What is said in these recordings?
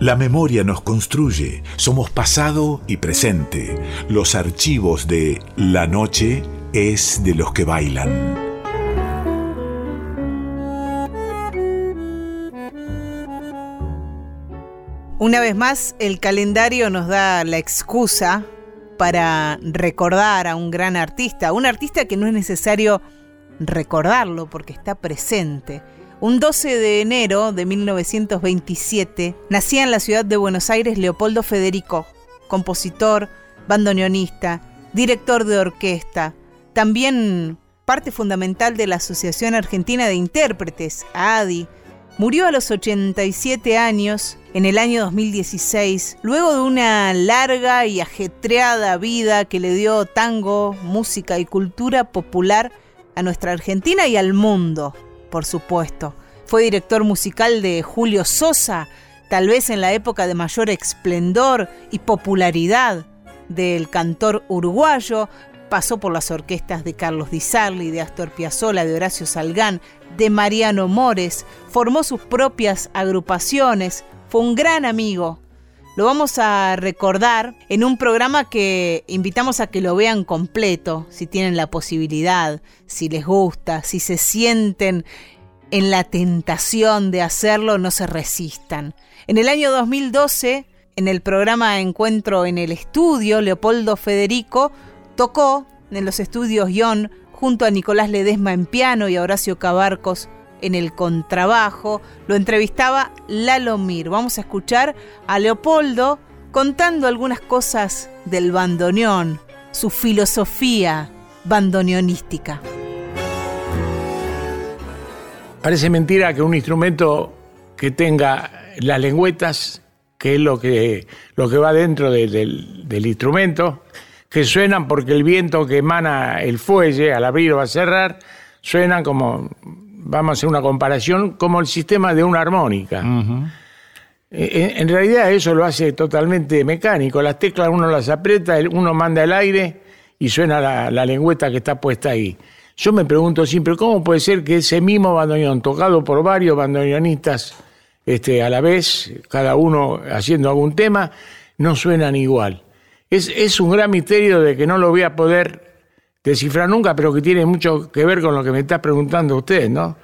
La memoria nos construye, somos pasado y presente. Los archivos de La noche es de los que bailan. Una vez más, el calendario nos da la excusa para recordar a un gran artista, un artista que no es necesario recordarlo porque está presente. Un 12 de enero de 1927 nacía en la ciudad de Buenos Aires Leopoldo Federico, compositor, bandoneonista, director de orquesta, también parte fundamental de la Asociación Argentina de Intérpretes, ADI, Murió a los 87 años en el año 2016, luego de una larga y ajetreada vida que le dio tango, música y cultura popular a nuestra Argentina y al mundo, por supuesto. Fue director musical de Julio Sosa, tal vez en la época de mayor esplendor y popularidad del cantor uruguayo, pasó por las orquestas de Carlos Di Sarli, de Astor Piazzolla, de Horacio Salgán, de Mariano Mores, formó sus propias agrupaciones, fue un gran amigo. Lo vamos a recordar en un programa que invitamos a que lo vean completo, si tienen la posibilidad, si les gusta, si se sienten en la tentación de hacerlo, no se resistan. En el año 2012, en el programa Encuentro en el Estudio, Leopoldo Federico tocó en los estudios Ion junto a Nicolás Ledesma en piano y a Horacio Cabarcos en el contrabajo. Lo entrevistaba Lalo Mir. Vamos a escuchar a Leopoldo contando algunas cosas del bandoneón, su filosofía bandoneonística. Parece mentira que un instrumento que tenga las lengüetas, que es lo que, lo que va dentro del instrumento, que suenan porque el viento que emana el fuelle al abrir o a cerrar, suenan como, vamos a hacer una comparación, como el sistema de una armónica. en, realidad eso lo hace totalmente mecánico. Las teclas uno las aprieta, uno manda el aire y suena la, la lengüeta que está puesta ahí. Yo me pregunto siempre, ¿cómo puede ser que ese mismo bandoneón, tocado por varios bandoneonistas este, a la vez, cada uno haciendo algún tema, no suenan igual? es, un gran misterio de que no lo voy a poder descifrar nunca, pero que tiene mucho que ver con lo que me está preguntando usted, ¿no?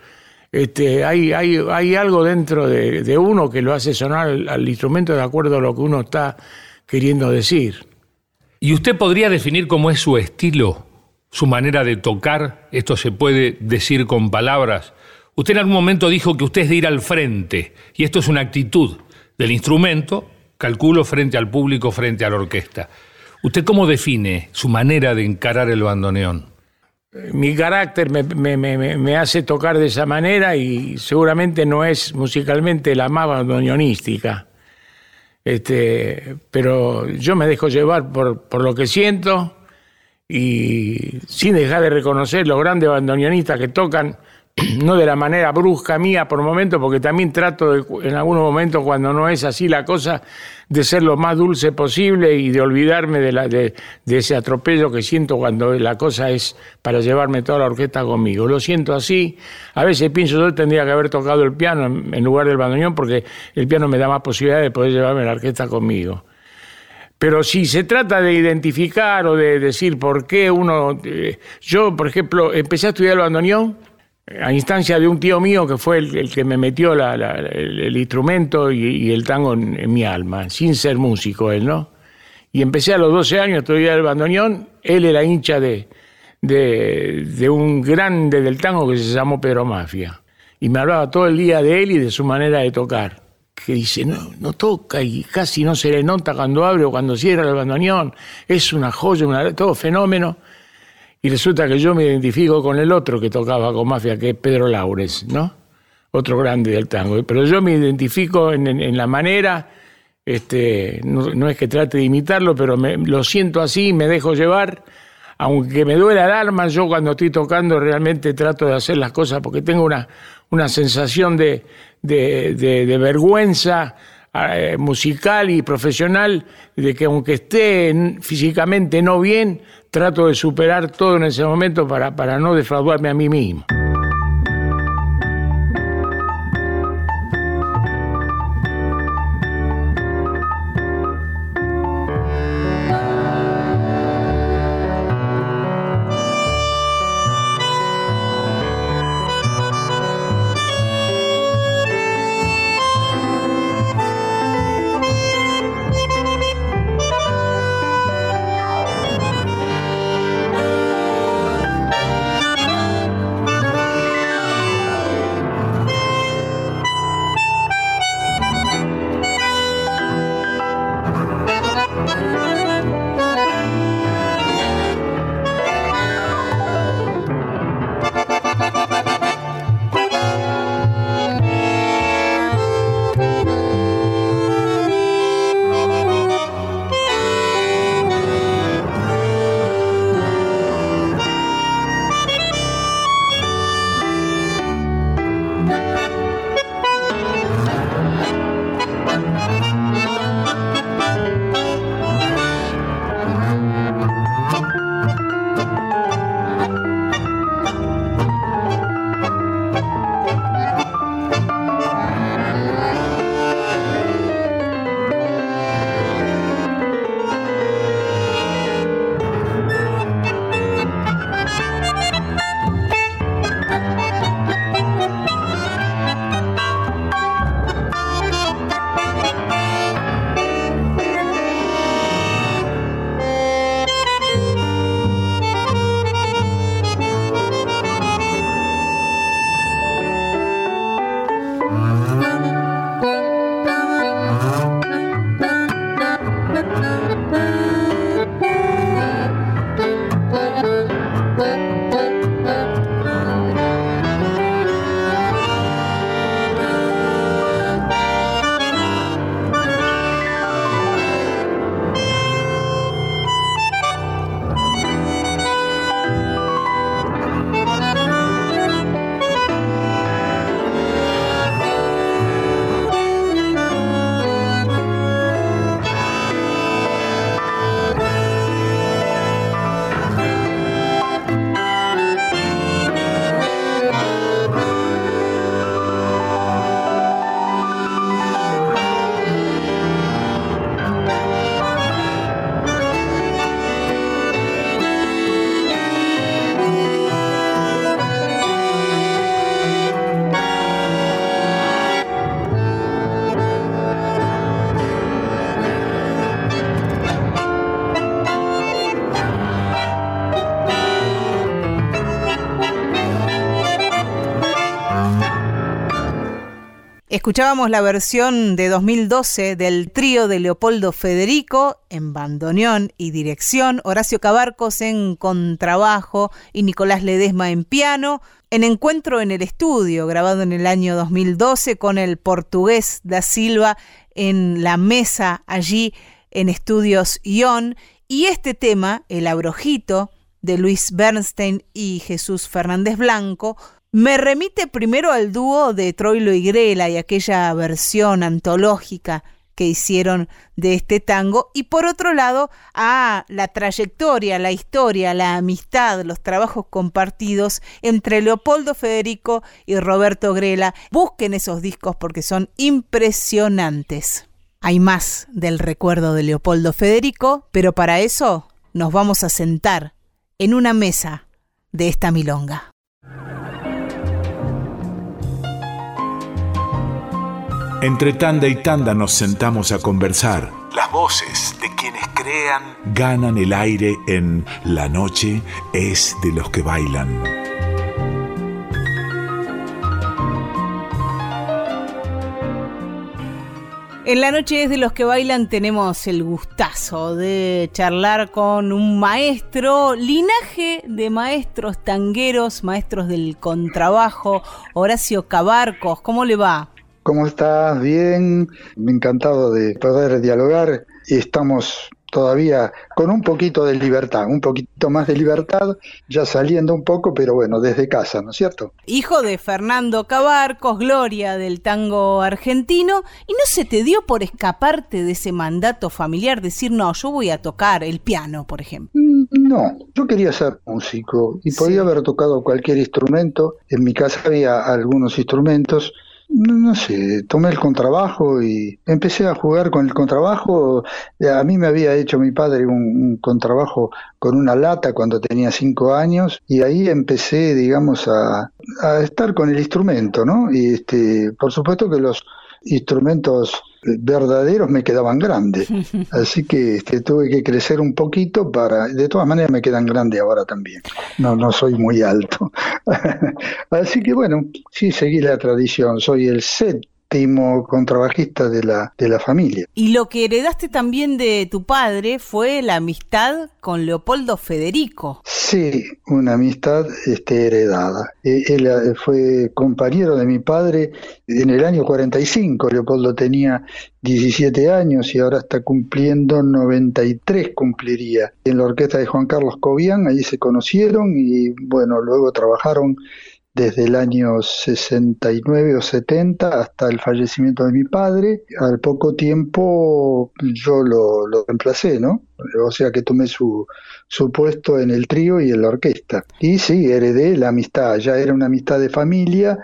Este, hay, hay, hay algo dentro de, uno que lo hace sonar al, instrumento de acuerdo a lo que uno está queriendo decir. ¿Y usted podría definir cómo es su estilo, su manera de tocar? Esto se puede decir con palabras. Usted en algún momento dijo que usted es de ir al frente, y esto es una actitud del instrumento calculo frente al público, frente a la orquesta. ¿Usted cómo define su manera de encarar el bandoneón? Mi carácter me, hace tocar de esa manera y seguramente no es musicalmente la más bandoneonística. Este, pero yo me dejo llevar por lo que siento y sin dejar de reconocer los grandes bandoneonistas que tocan no de la manera brusca mía por momento, porque también trato de, en algunos momentos cuando no es así la cosa, de ser lo más dulce posible y de olvidarme de, la, de, ese atropello que siento cuando la cosa es para llevarme toda la orquesta conmigo. Lo siento así. A veces pienso yo tendría que haber tocado el piano en, lugar del bandoneón porque el piano me da más posibilidad de poder llevarme la orquesta conmigo. Pero si se trata de identificar o de decir por qué uno... Eh, yo, por ejemplo, empecé a estudiar el bandoneón a instancia de un tío mío que fue el, que me metió el, instrumento y, el tango en, mi alma, sin ser músico él, ¿no? Y empecé a los 12 años a estudiar el bandoneón, él era hincha de, un grande del tango que se llamó Pedro Mafia. Y me hablaba todo el día de él y de su manera de tocar. Que dice, no, no toca y casi no se le nota cuando abre o cuando cierra el bandoneón. Es una joya, una, todo fenómeno. Y resulta que yo me identifico con el otro que tocaba con mafia, que es Pedro Laures, ¿no? Otro grande del tango. Pero yo me identifico en, la manera, este, no, es que trate de imitarlo, pero me, lo siento así, me dejo llevar. Aunque me duele el alma, yo cuando estoy tocando realmente trato de hacer las cosas porque tengo una, una sensación de, de vergüenza eh, musical y profesional de que aunque esté físicamente no bien, trato de superar todo en ese momento para, para no defraudarme a mí mismo. Escuchábamos la versión de 2012 del trío de Leopoldo Federico en bandoneón y dirección, Horacio Cabarcos en contrabajo y Nicolás Ledesma en piano, en Encuentro en el Estudio, grabado en el año 2012 con el portugués da Silva en la mesa allí en Estudios Ion, y este tema, El Abrojito, de Luis Bernstein y Jesús Fernández Blanco, me remite primero al dúo de Troilo y Grela y aquella versión antológica que hicieron de este tango y por otro lado a la trayectoria, la historia, la amistad, los trabajos compartidos entre Leopoldo Federico y Roberto Grela. Busquen esos discos porque son impresionantes. Hay más del recuerdo de Leopoldo Federico, pero para eso nos vamos a sentar en una mesa de esta milonga. Entre tanda y tanda nos sentamos a conversar. Las voces de quienes crean ganan el aire en La noche es de los que bailan. En la noche es de los que bailan tenemos el gustazo de charlar con un maestro, linaje de maestros tangueros, maestros del contrabajo, Horacio Cabarcos. ¿Cómo le va? ¿Cómo estás? Bien, encantado de poder dialogar y estamos todavía con un poquito de libertad, un poquito más de libertad, ya saliendo un poco, pero bueno, desde casa, ¿no es cierto? Hijo de Fernando Cabarcos, gloria del tango argentino, ¿y no se te dio por escaparte de ese mandato familiar, decir, no, yo voy a tocar el piano, por ejemplo? Mm, no, yo quería ser músico y podía haber tocado cualquier instrumento, en mi casa había algunos instrumentos, no, sé, tomé el contrabajo y empecé a jugar con el contrabajo. A mí me había hecho mi padre un, contrabajo con una lata cuando tenía cinco años y ahí empecé, digamos, a, a estar con el instrumento, ¿no? Y este, por supuesto que los instrumentos verdaderos me quedaban grandes. Así que este, tuve que crecer un poquito para... De todas maneras me quedan grandes ahora también. No, no soy muy alto. Así que bueno, sí seguí la tradición. Soy el set contrabajista de la, de la familia. Y lo que heredaste también de tu padre fue la amistad con Leopoldo Federico. Sí, una amistad este, heredada. E, él eh, fue compañero de mi padre en el año 45. Leopoldo tenía 17 años y ahora está cumpliendo 93 cumpliría. En la orquesta de Juan Carlos Cobian, ahí se conocieron y bueno, luego trabajaron desde el año 69 o 70 hasta el fallecimiento de mi padre. Al poco tiempo yo lo, reemplacé, ¿no? O sea que tomé su, su puesto en el trío y en la orquesta. Y sí, heredé la amistad, ya era una amistad de familia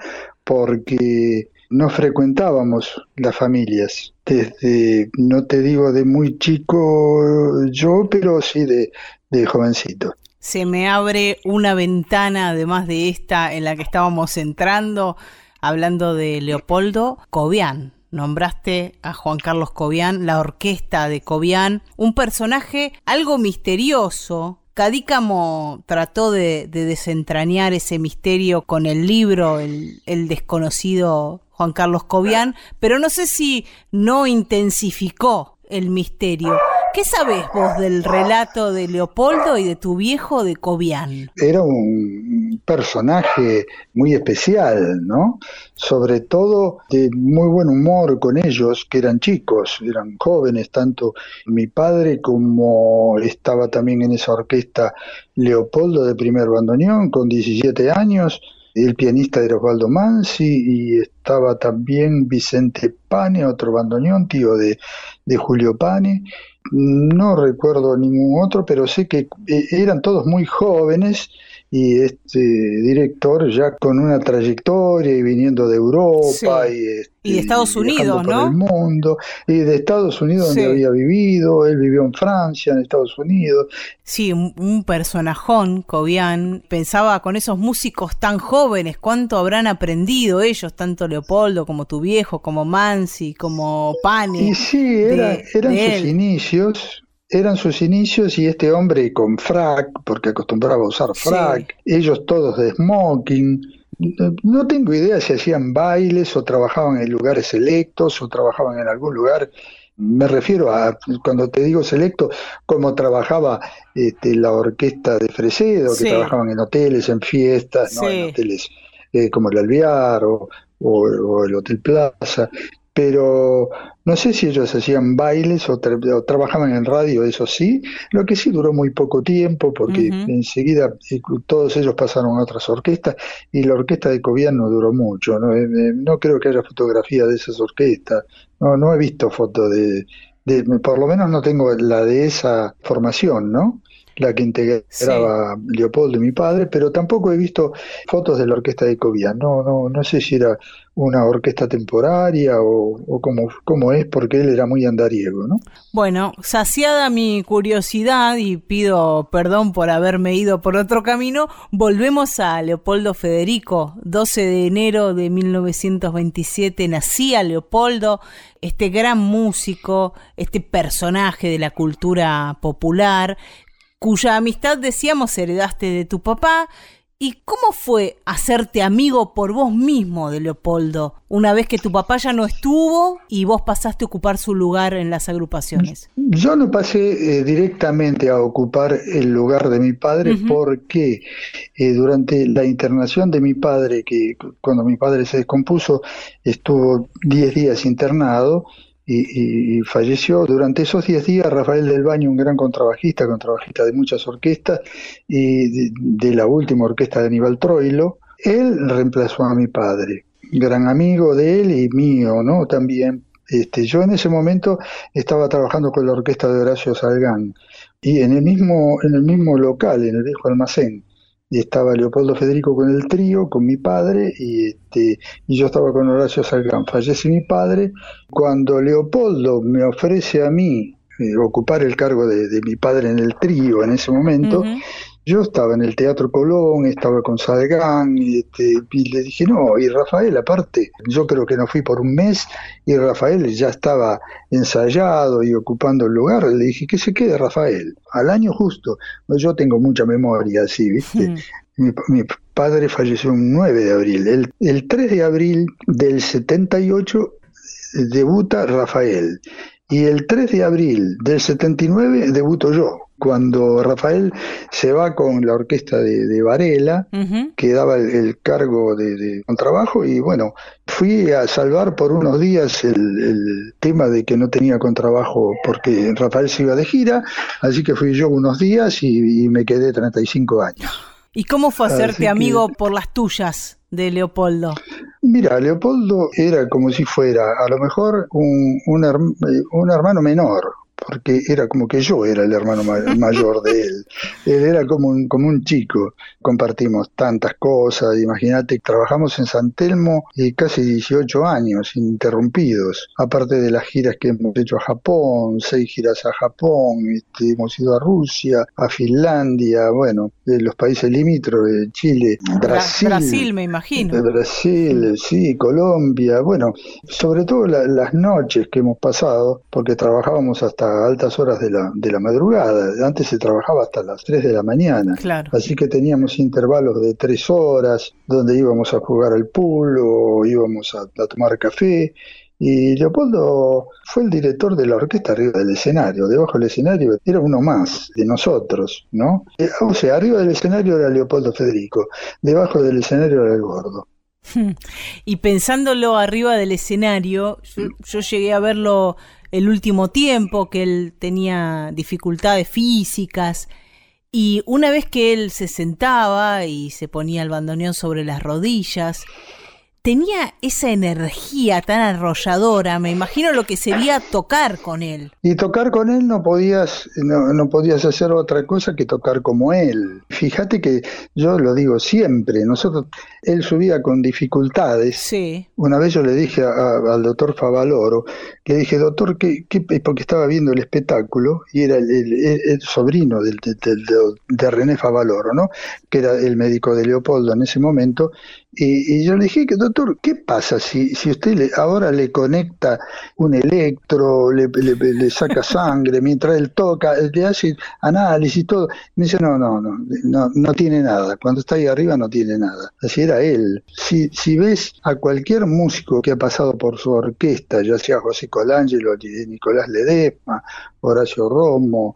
porque no frecuentábamos las familias. Desde, no te digo de muy chico yo, pero sí de, de jovencito se me abre una ventana, además de esta en la que estábamos entrando, hablando de Leopoldo Cobian. Nombraste a Juan Carlos Cobian, la orquesta de Cobian, un personaje algo misterioso. Cadícamo trató de, desentrañar ese misterio con el libro el, el desconocido Juan Carlos Cobian, pero no sé si no intensificó el misterio. ¿Qué sabes vos del relato de Leopoldo y de tu viejo de Cobian? Era un personaje muy especial, ¿no? Sobre todo de muy buen humor con ellos, que eran chicos, eran jóvenes, tanto mi padre como estaba también en esa orquesta Leopoldo de primer bandoneón con 17 años. El pianista era Osvaldo Mansi y estaba también Vicente Pane, otro bandoneón, tío de, de Julio Pane no recuerdo ningún otro, pero sé que eh, eran todos muy jóvenes y este director ya con una trayectoria y viniendo de Europa y, este, y, de Estados Unidos, ¿no? el mundo y de Estados Unidos donde había vivido, él vivió en Francia, en Estados Unidos. Sí, un, personajón, Cobian, pensaba con esos músicos tan jóvenes, cuánto habrán aprendido ellos, tanto Leopoldo como tu viejo, como Mansi, como Pani. Y sí, eran sus inicios, eran sus inicios y este hombre con frac, porque acostumbraba a usar frac, ellos todos de smoking, no tengo idea si hacían bailes o trabajaban en lugares selectos o trabajaban en algún lugar. Me refiero a, cuando te digo selecto, como trabajaba este, la orquesta de Fresedo, que trabajaban en hoteles, en fiestas, ¿no? en hoteles eh, como el Alvear o, o, el Hotel Plaza, pero no sé si ellos hacían bailes o, trabajaban en radio, eso sí, lo que sí duró muy poco tiempo porque enseguida eh, todos ellos pasaron a otras orquestas y la orquesta de Cobian no duró mucho, no, eh, eh, no creo que haya fotografía de esas orquestas, no, no he visto fotos de, de, por lo menos no tengo la de esa formación, ¿no? La que integraba Leopoldo y mi padre, pero tampoco he visto fotos de la orquesta de Cobian. No, no, no sé si era una orquesta temporaria o, o cómo, es, porque él era muy andariego, ¿no? Bueno, saciada mi curiosidad y pido perdón por haberme ido por otro camino, volvemos a Leopoldo Federico. 12 de enero de 1927 nacía Leopoldo, este gran músico, este personaje de la cultura popular cuya amistad decíamos heredaste de tu papá. ¿Y cómo fue hacerte amigo por vos mismo de Leopoldo, una vez que tu papá ya no estuvo y vos pasaste a ocupar su lugar en las agrupaciones? Yo no pasé eh, directamente a ocupar el lugar de mi padre porque eh, durante la internación de mi padre, que cuando mi padre se descompuso, estuvo 10 días internado, y, falleció. Durante esos 10 días Rafael del Baño, un gran contrabajista, contrabajista de muchas orquestas y de, la última orquesta de Aníbal Troilo, él reemplazó a mi padre, gran amigo de él y mío, ¿no? También. Este, yo en ese momento estaba trabajando con la orquesta de Horacio Salgán y en el mismo, en el mismo local, en el viejo almacén y estaba Leopoldo Federico con el trío, con mi padre, y, este, y yo estaba con Horacio Salgán. Fallece mi padre. Cuando Leopoldo me ofrece a mí eh, ocupar el cargo de, mi padre en el trío en ese momento, yo estaba en el Teatro Colón, estaba con Salgán, y, este, y le dije, no, y Rafael aparte, yo creo que no fui por un mes, y Rafael ya estaba ensayado y ocupando el lugar, le dije, que se quede Rafael, al año justo, yo tengo mucha memoria así, ¿viste? Mi, padre falleció un 9 de abril, el, el 3 de abril del 78 debuta Rafael, y el 3 de abril del 79 debuto yo cuando Rafael se va con la orquesta de, Varela, que daba el, cargo de, contrabajo, y bueno, fui a salvar por unos días el, tema de que no tenía contrabajo porque Rafael se iba de gira, así que fui yo unos días y, me quedé 35 años. ¿Y cómo fue hacerte amigo por las tuyas de Leopoldo? Mira, Leopoldo era como si fuera a lo mejor un, un hermano menor, porque era como que yo era el hermano mayor de él. Él era como un, como un chico. Compartimos tantas cosas. Imagínate, trabajamos en San Telmo y casi 18 años interrumpidos. Aparte de las giras que hemos hecho a Japón, seis giras a Japón, este, hemos ido a Rusia, a Finlandia, bueno, de los países limítrofes, Chile, Brasil. Brasil, me imagino. Brasil, sí, Colombia. Bueno, sobre todo las noches que hemos pasado, porque trabajábamos hasta altas horas de la, de la madrugada. Antes se trabajaba hasta las 3 de la mañana. Así que teníamos intervalos de 3 horas donde íbamos a jugar al pool o íbamos a, tomar café. Y Leopoldo fue el director de la orquesta arriba del escenario. Debajo del escenario era uno más de nosotros, ¿no? Eh, o sea, arriba del escenario era Leopoldo Federico, debajo del escenario era el gordo. Y pensándolo arriba del escenario, yo llegué a verlo el último tiempo, que él tenía dificultades físicas. Y una vez que él se sentaba y se ponía el bandoneón sobre las rodillas, tenía esa energía tan arrolladora, me imagino lo que sería tocar con él. Y tocar con él no podías, no, podías hacer otra cosa que tocar como él. Fíjate que yo lo digo siempre, nosotros, él subía con dificultades. Sí. Una vez yo le dije al doctor Favaloro, le dije, doctor, ¿qué, porque estaba viendo el espectáculo y era el, sobrino del, de René Favaloro, ¿no? que era el médico de Leopoldo en ese momento, y, y yo le dije que doctor, ¿qué pasa si, si usted le, ahora le conecta un electro, le, saca sangre, mientras él toca, le hace análisis y todo? Me dice, no, no, no, no, no tiene nada. Cuando está ahí arriba no tiene nada. Así era él. Si, si ves a cualquier músico que ha pasado por su orquesta, ya sea José Colangelo, Nicolás Ledesma, Horacio Romo,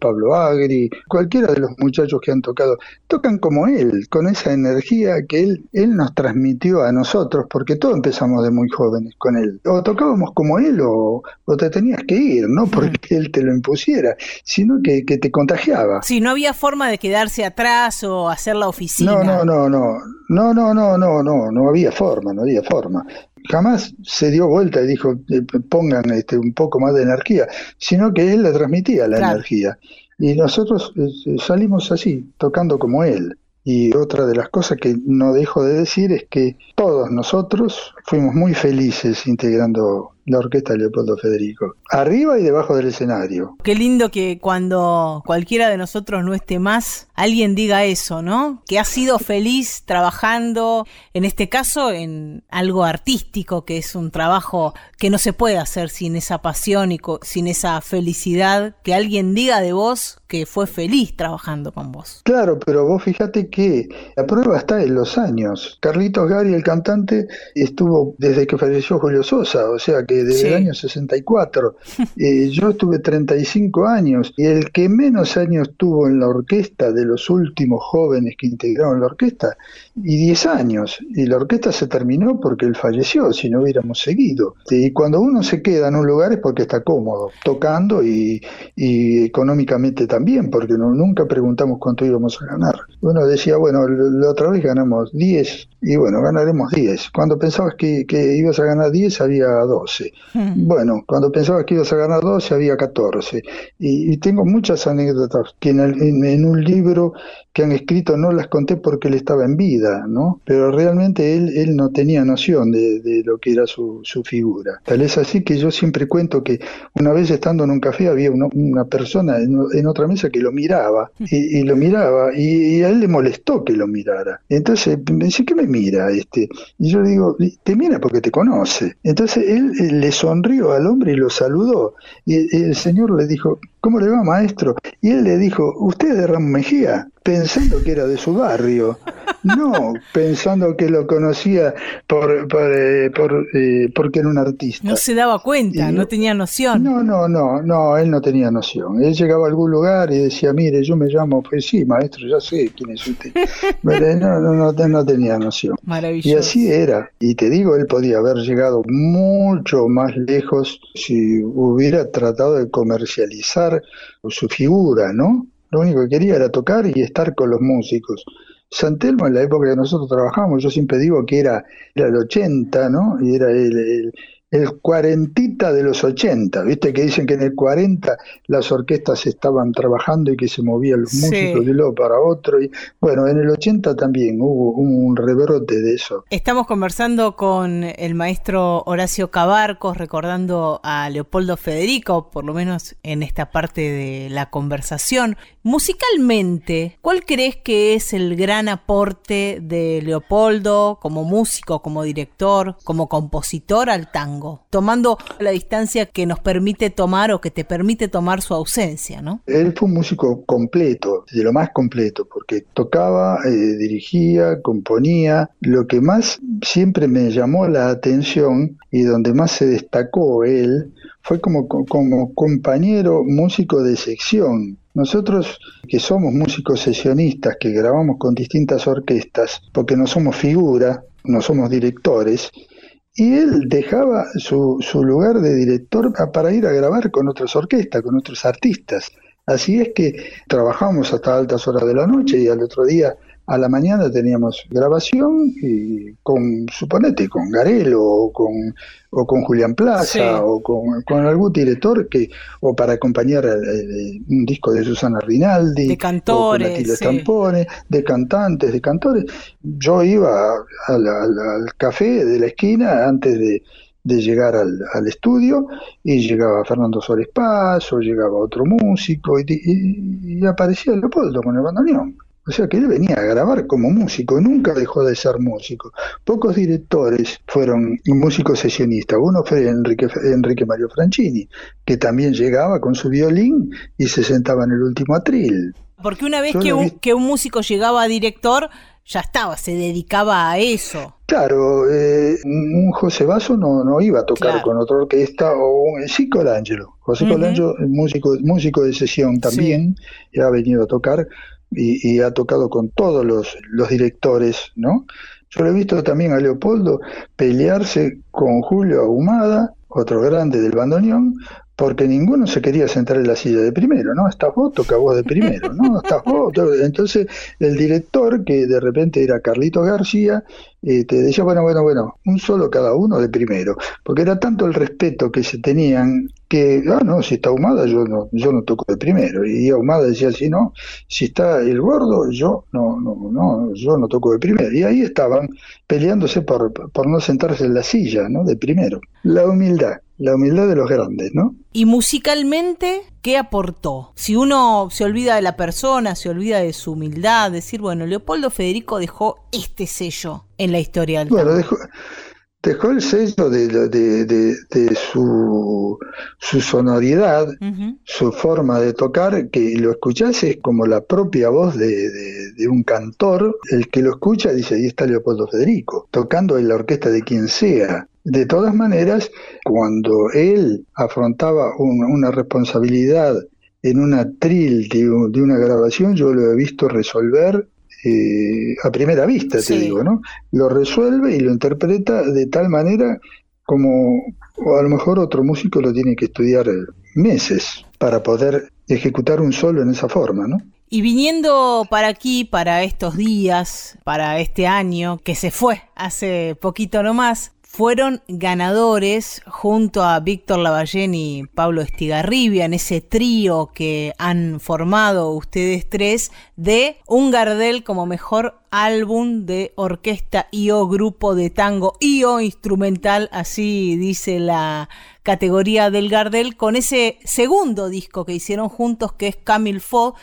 Pablo Agri, cualquiera de los muchachos que han tocado, tocan como él, con esa energía que él, él nos transmitió a nosotros, porque todos empezamos de muy jóvenes con él. O tocábamos como él o, te tenías que ir, no porque él te lo impusiera, sino que, que te contagiaba. Sí, no había forma de quedarse atrás o hacer la oficina. No, no, no, no, no, no, no, no, no, no había forma, no había forma jamás se dio vuelta y dijo eh, pongan este, un poco más de energía, sino que él le transmitía la energía. Y nosotros eh, salimos así, tocando como él. Y otra de las cosas que no dejo de decir es que todos nosotros fuimos muy felices integrando la orquesta Leopoldo Federico, arriba y debajo del escenario. Qué lindo que cuando cualquiera de nosotros no esté más, alguien diga eso, ¿no? Que ha sido feliz trabajando, en este caso, en algo artístico, que es un trabajo que no se puede hacer sin esa pasión y sin esa felicidad, que alguien diga de vos que fue feliz trabajando con vos. Claro, pero vos fíjate que la prueba está en los años. Carlitos Gari, el cantante, estuvo desde que falleció Julio Sosa, o sea que desde el año 64. Eh, yo estuve 35 años y el que menos años tuvo en la orquesta de los últimos jóvenes que integraron la orquesta, y 10 años. Y la orquesta se terminó porque él falleció, si no hubiéramos seguido. Y cuando uno se queda en un lugar es porque está cómodo, tocando y, económicamente también, porque nunca preguntamos cuánto íbamos a ganar. Uno decía, bueno, la otra vez ganamos 10 y bueno, ganaremos 10. Cuando pensabas que, que ibas a ganar 10 había 12. Hmm. Bueno, cuando pensaba que ibas a ganar 12 había 14. Y, tengo muchas anécdotas que en, un libro que han escrito no las conté porque él estaba en vida, ¿no? Pero realmente él, él no tenía noción de, lo que era su, su, figura. Tal es así que yo siempre cuento que una vez estando en un café había una persona en, otra mesa que lo miraba y, lo miraba y, a él le molestó que lo mirara. Entonces me dice, ¿qué me mira este? Y yo digo, te mira porque te conoce. Entonces él le sonrió al hombre y lo saludó. Y el señor le dijo, ¿cómo le va maestro? Y él le dijo, ¿usted es de Ramón Mejía? Pensando que era de su barrio. No, pensando que lo conocía por, por, eh, eh, porque era un artista. No se daba cuenta, no tenía noción. No, no, no, no, él no tenía noción. Él llegaba a algún lugar y decía, mire, yo me llamo, pues sí, maestro, ya sé quién es usted. Pero no, no, no, no tenía noción. Maravilloso. Y así era. Y te digo, él podía haber llegado mucho más lejos si hubiera tratado de comercializar su figura, ¿no? Lo único que quería era tocar y estar con los músicos. Santelmo en la época que nosotros trabajamos, yo siempre digo que era, el 80, ¿no? Y era el cuarentita de los 80, viste que dicen que en el 40 las orquestas estaban trabajando y que se movían los músicos de un lado para otro, y bueno, en el 80 también hubo un rebrote de eso. Estamos conversando con el maestro Horacio Cabarcos, recordando a Leopoldo Federico, por lo menos en esta parte de la conversación. Musicalmente, ¿cuál crees que es el gran aporte de Leopoldo como músico, como director, como compositor al tango? Tomando la distancia que nos permite tomar o que te permite tomar su ausencia, ¿no? Él fue un músico completo, de lo más completo, porque tocaba, eh, dirigía, componía. Lo que más siempre me llamó la atención y donde más se destacó él fue como, como compañero músico de sección. Nosotros que somos músicos sesionistas, que grabamos con distintas orquestas, porque no somos figura, no somos directores, y él dejaba su, su lugar de director para ir a grabar con otras orquestas, con otros artistas. Así es que trabajamos hasta altas horas de la noche y al otro día a la mañana teníamos grabación y con, suponete, con Garelo o con, o con Julián Plaza o con, algún director que, o para acompañar un disco de Susana Rinaldi, de cantores, de cantantes, de cantores. Yo iba al, café de la esquina antes de, llegar al, estudio y llegaba Fernando Suárez Paz o llegaba otro músico y, y, y aparecía Leopoldo con el bandoneón O sea que él venía a grabar como músico, nunca dejó de ser músico. Pocos directores fueron músicos sesionistas. Uno fue Enrique, Enrique Mario Franchini, que también llegaba con su violín y se sentaba en el último atril. Porque una vez que un, que un músico llegaba a director, ya estaba, se dedicaba a eso. Claro, eh, un José Basso no, no iba a tocar con otra orquesta, o un, sí Colangelo. José Colangelo, músico, músico de sesión también, ya ha venido a tocar y, ha tocado con todos los, los directores, ¿no? Yo lo he visto también a Leopoldo pelearse con Julio Ahumada, otro grande del bandoneón, porque ninguno se quería sentar en la silla de primero, ¿no? Estás vos, toca vos de primero, ¿no? Estás vos. Entonces, el director, que de repente era Carlito García, eh, te decía, bueno, bueno, bueno, un solo cada uno de primero, porque era tanto el respeto que se tenían que, ah, no, si está ahumada, yo no, yo no toco de primero. Y ahumada decía, si no, si está el gordo, yo no, no, no, yo no toco de primero. Y ahí estaban peleándose por, por no sentarse en la silla, ¿no? De primero. La humildad la humildad de los grandes, ¿no? Y musicalmente, ¿qué aportó? Si uno se olvida de la persona, se olvida de su humildad, decir, bueno, Leopoldo Federico dejó este sello en la historia del Bueno, dejó, dejó, el sello de, de, su, su, sonoridad, su forma de tocar, que lo escuchás es como la propia voz de, un cantor. El que lo escucha dice, ahí está Leopoldo Federico, tocando en la orquesta de quien sea. De todas maneras, cuando él afrontaba una responsabilidad en una tril de, una grabación, yo lo he visto resolver eh, a primera vista, te digo, ¿no? Lo resuelve y lo interpreta de tal manera como a lo mejor otro músico lo tiene que estudiar meses para poder ejecutar un solo en esa forma, ¿no? Y viniendo para aquí, para estos días, para este año que se fue hace poquito nomás, fueron ganadores junto a Víctor Lavallén y Pablo Estigarribia en ese trío que han formado ustedes tres de un Gardel como mejor álbum de orquesta y o grupo de tango y o instrumental, así dice la categoría del Gardel, con ese segundo disco que hicieron juntos que es Camille Fo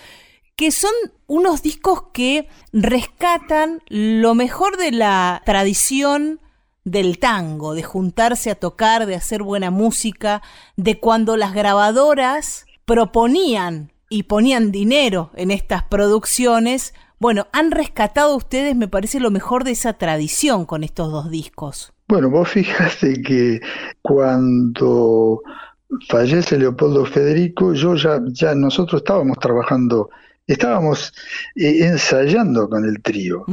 que son unos discos que rescatan lo mejor de la tradición del tango, de juntarse a tocar, de hacer buena música, de cuando las grabadoras proponían y ponían dinero en estas producciones. Bueno, han rescatado ustedes, me parece, lo mejor de esa tradición con estos dos discos. Bueno, vos fíjate que cuando fallece Leopoldo Federico, yo ya, ya nosotros estábamos trabajando estábamos eh, ensayando con el trío,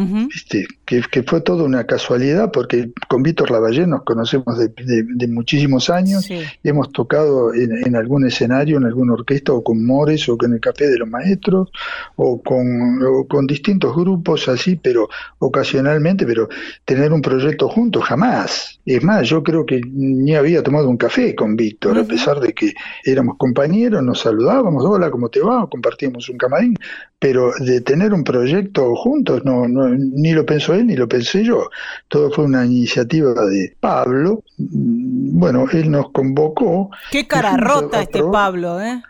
Que, fue toda una casualidad porque con Víctor Lavallé nos conocemos de, muchísimos años, hemos tocado en, algún escenario, en alguna orquesta, o con Mores, o con el Café de los Maestros, o con, con distintos grupos así, pero ocasionalmente, pero tener un proyecto juntos jamás. Es más, yo creo que ni había tomado un café con Víctor, a pesar de que éramos compañeros, nos saludábamos, hola, ¿cómo te va? Compartíamos un camarín, pero de tener un proyecto juntos, no, ni lo pensó él ni lo pensé yo. Todo fue una iniciativa de Pablo. Mm, bueno, él nos convocó. Qué cara rota este Pablo, ¿eh?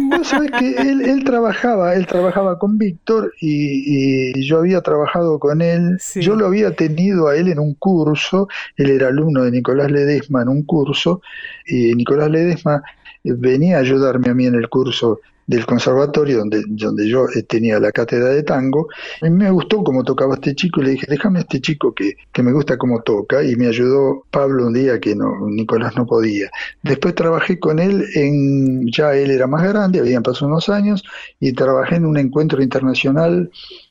Vos sabés que él, trabajaba, él trabajaba con Víctor y, yo había trabajado con él, yo lo había tenido a él en un curso, él era alumno de Nicolás Ledesma en un curso, y Nicolás Ledesma venía a ayudarme a mí en el curso del conservatorio donde, donde yo eh, tenía la cátedra de tango. Mí me gustó cómo tocaba este chico y le dije, déjame a este chico que, que me gusta cómo toca y me ayudó Pablo un día que no, Nicolás no podía. Después trabajé con él en, ya él era más grande, habían pasado unos años y trabajé en un encuentro internacional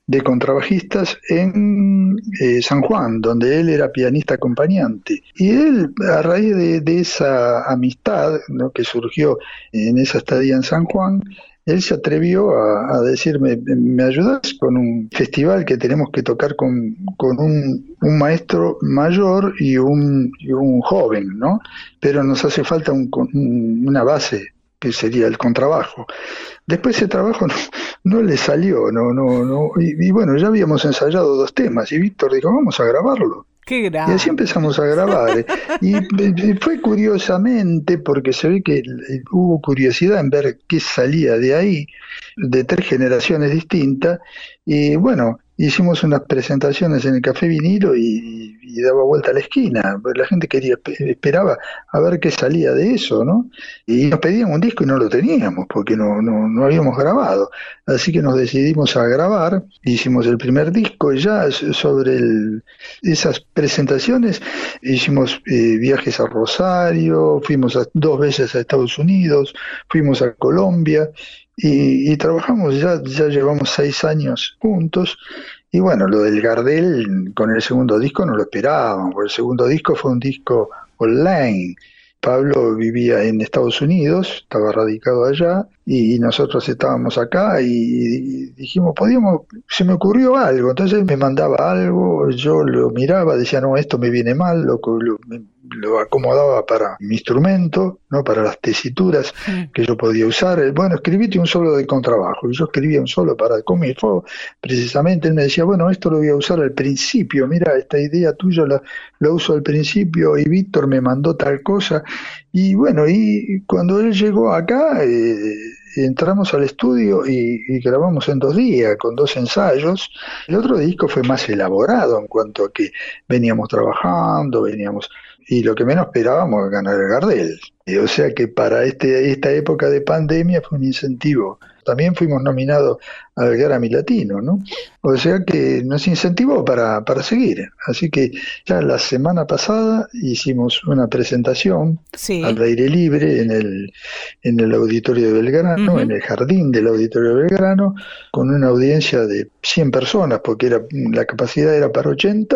de contrabajistas en eh, San Juan, donde él era pianista acompañante. Y él, a raíz de, esa amistad que surgió en esa estadía en San Juan, él se atrevió a, decirme, ¿me ayudas con un festival que tenemos que tocar con, un, maestro mayor y un, un, joven, ¿no? Pero nos hace falta una base que sería el contrabajo. Después ese trabajo no, le salió, no, no, no, y, bueno, ya habíamos ensayado dos temas y Víctor dijo, vamos a grabarlo. Qué Y así empezamos a grabar. y fue curiosamente, porque se ve que hubo curiosidad en ver qué salía de ahí, de tres generaciones distintas. Y bueno, hicimos unas presentaciones en el Café Vinilo y, daba vuelta a la esquina. La gente quería, esperaba a ver qué salía de eso, ¿no? Y nos pedían un disco y no lo teníamos porque no, no, no habíamos grabado. Así que nos decidimos a grabar, hicimos el primer disco y ya sobre esas presentaciones hicimos eh, viajes a Rosario, fuimos dos veces a Estados Unidos, fuimos a Colombia y, trabajamos, ya, ya llevamos seis años juntos. Y bueno, lo del Gardel con el segundo disco no lo esperábamos, porque el segundo disco fue un disco online. Pablo vivía en Estados Unidos, estaba radicado allá, y nosotros estábamos acá y dijimos, podíamos, se me ocurrió algo, entonces me mandaba algo, yo lo miraba, decía, no, esto me viene mal, lo, lo, lo acomodaba para mi instrumento, no para las tesituras que yo podía usar. Bueno, escribiste un solo de contrabajo. Y yo escribía un solo para Comilfo. Precisamente él me decía, bueno, esto lo voy a usar al principio. Mira, esta idea tuya la, uso al principio y Víctor me mandó tal cosa. Y bueno, y cuando él llegó acá, eh, entramos al estudio y, grabamos en dos días, con dos ensayos. El otro disco fue más elaborado en cuanto a que veníamos trabajando, veníamos y lo que menos esperábamos era ganar el Gardel. o sea que para este, esta época de pandemia fue un incentivo. También fuimos nominados al Grammy Latino, ¿no? O sea que nos incentivó para, para seguir. Así que ya la semana pasada hicimos una presentación al aire libre en el, en el auditorio de Belgrano, en el jardín del auditorio de Belgrano, con una audiencia de 100 personas, porque era, la capacidad era para 80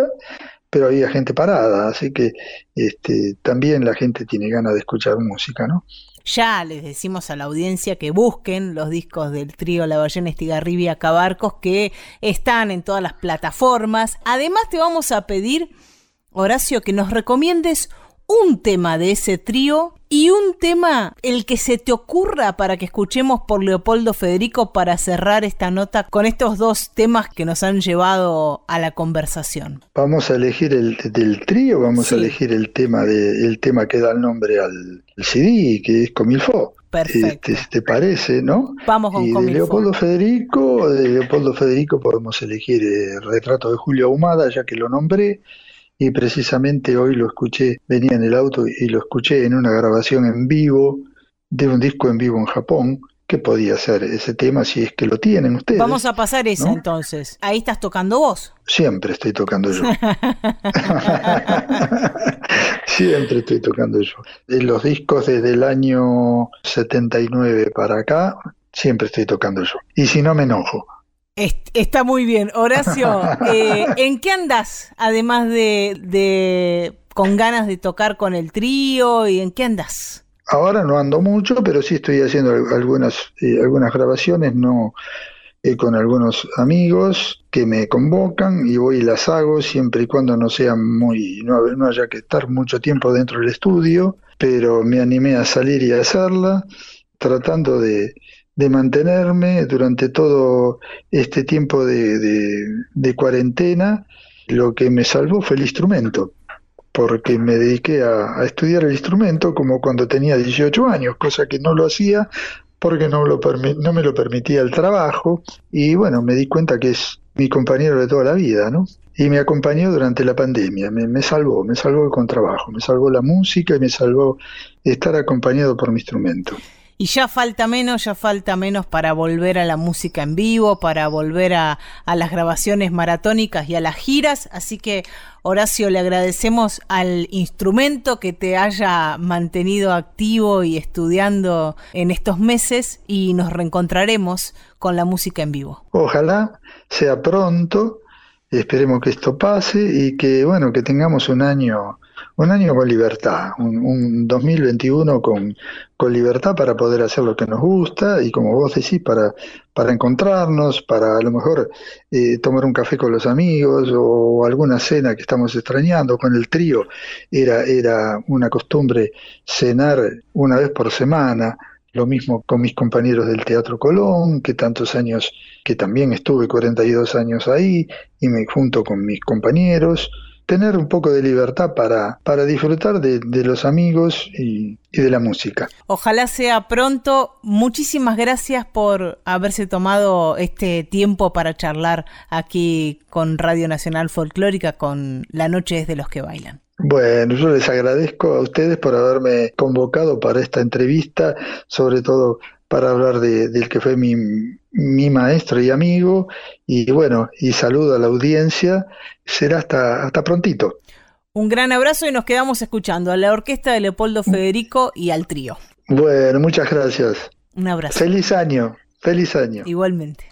pero había gente parada, así que este, también la gente tiene ganas de escuchar música, ¿no? Ya les decimos a la audiencia que busquen los discos del trío La Ballena Estigarribia Cabarcos que están en todas las plataformas. Además te vamos a pedir, Horacio, que nos recomiendes un tema de ese trío y un tema, el que se te ocurra para que escuchemos por Leopoldo Federico para cerrar esta nota con estos dos temas que nos han llevado a la conversación. Vamos a elegir el del trío, vamos a elegir el tema de, el tema que da el nombre al CD, que es Comilfo. Perfecto. Este, ¿Te, parece, no? Vamos con y de Leopoldo Federico, de Leopoldo Federico podemos elegir el retrato de Julio Ahumada, ya que lo nombré y precisamente hoy lo escuché, venía en el auto y lo escuché en una grabación en vivo de un disco en vivo en Japón, que podía ser ese tema si es que lo tienen ustedes. Vamos a pasar esa entonces. Ahí estás tocando vos. Siempre estoy tocando yo. Siempre estoy tocando yo. De los discos desde el año 79 para acá, siempre estoy tocando yo. Y si no me enojo. Está muy bien. Horacio, eh, ¿en qué andas? Además de, con ganas de tocar con el trío, ¿y en qué andas? Ahora no ando mucho, pero sí estoy haciendo algunas, eh, algunas grabaciones, no eh, con algunos amigos que me convocan y voy y las hago siempre y cuando no sea muy, no, no haya que estar mucho tiempo dentro del estudio, pero me animé a salir y a hacerla, tratando de, de mantenerme durante todo este tiempo de, cuarentena. Lo que me salvó fue el instrumento, porque me dediqué a, estudiar el instrumento como cuando tenía 18 años, cosa que no lo hacía porque no, lo no me lo permitía el trabajo y bueno, me di cuenta que es mi compañero de toda la vida, ¿no? Y me acompañó durante la pandemia, me, me salvó, me salvó con trabajo, me salvó la música y me salvó estar acompañado por mi instrumento. Y ya falta menos, ya falta menos para volver a la música en vivo, para volver a, las grabaciones maratónicas y a las giras. Así que, Horacio, le agradecemos al instrumento que te haya mantenido activo y estudiando en estos meses y nos reencontraremos con la música en vivo. Ojalá sea pronto, esperemos que esto pase y que, bueno, que tengamos un año un año con libertad, un, 2021 con, con, libertad para poder hacer lo que nos gusta y como vos decís, para, para encontrarnos, para a lo mejor eh, tomar un café con los amigos o alguna cena que estamos extrañando. Con el trío era, era una costumbre cenar una vez por semana. Lo mismo con mis compañeros del Teatro Colón, que tantos años, que también estuve 42 años ahí, y me junto con mis compañeros, tener un poco de libertad para, para disfrutar de, los amigos y, y, de la música. Ojalá sea pronto. Muchísimas gracias por haberse tomado este tiempo para charlar aquí con Radio Nacional Folclórica, con La Noche es de los que bailan. Bueno, yo les agradezco a ustedes por haberme convocado para esta entrevista, sobre todo para hablar de, del que fue mi, mi, maestro y amigo. Y bueno, y saludo a la audiencia. Será hasta, hasta prontito. Un gran abrazo y nos quedamos escuchando a la orquesta de Leopoldo Federico y al trío. Bueno, muchas gracias. Un abrazo. Feliz año, feliz año. Igualmente.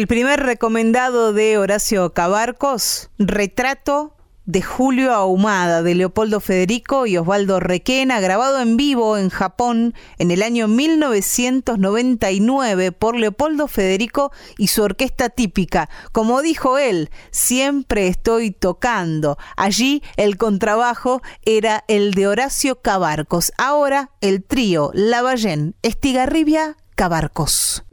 El primer recomendado de Horacio Cabarcos, Retrato de Julio Ahumada, de Leopoldo Federico y Osvaldo Requena, grabado en vivo en Japón en el año 1999 por Leopoldo Federico y su orquesta típica. Como dijo él, siempre estoy tocando. Allí el contrabajo era el de Horacio Cabarcos. Ahora el trío Lavallén, Estigarribia, Cabarcos.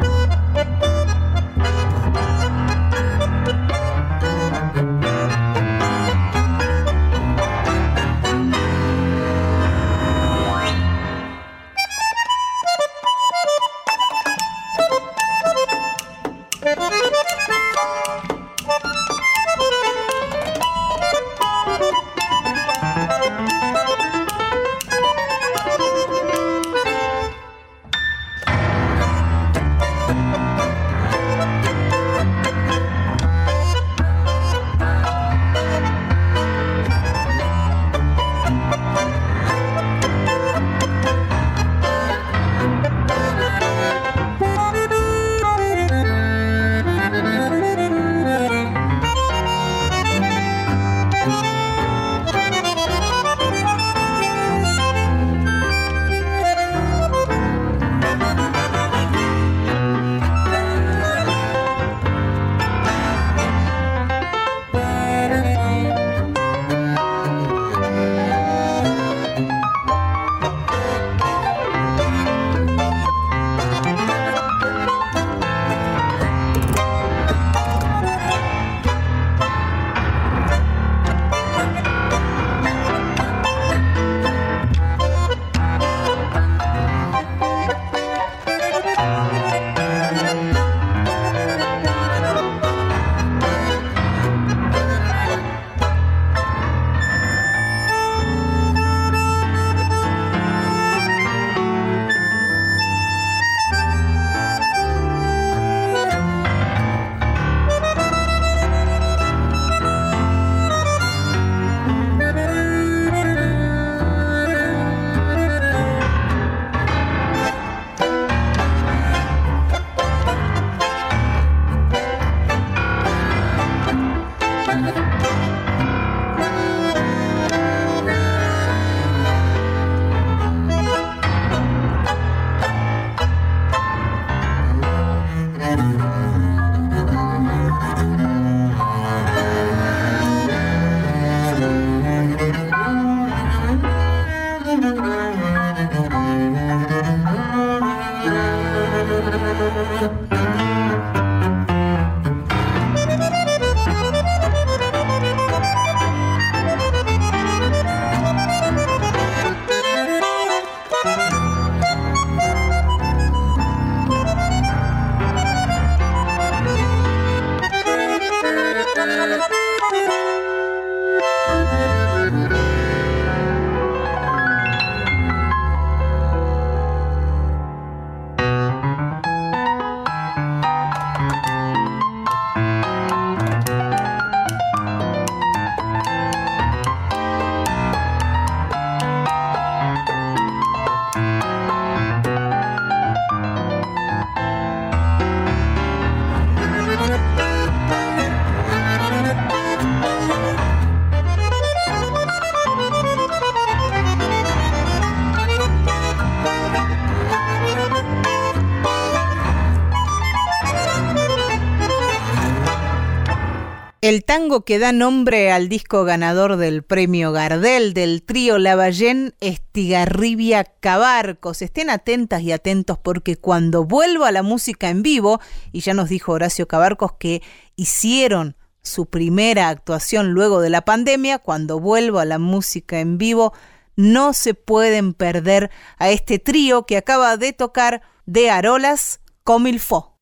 Que da nombre al disco ganador del premio Gardel del trío Lavallén es Tigarribia Cabarcos. Estén atentas y atentos porque cuando vuelva la música en vivo, y ya nos dijo Horacio Cabarcos que hicieron su primera actuación luego de la pandemia, cuando vuelva la música en vivo, no se pueden perder a este trío que acaba de tocar de Arolas Comilfo.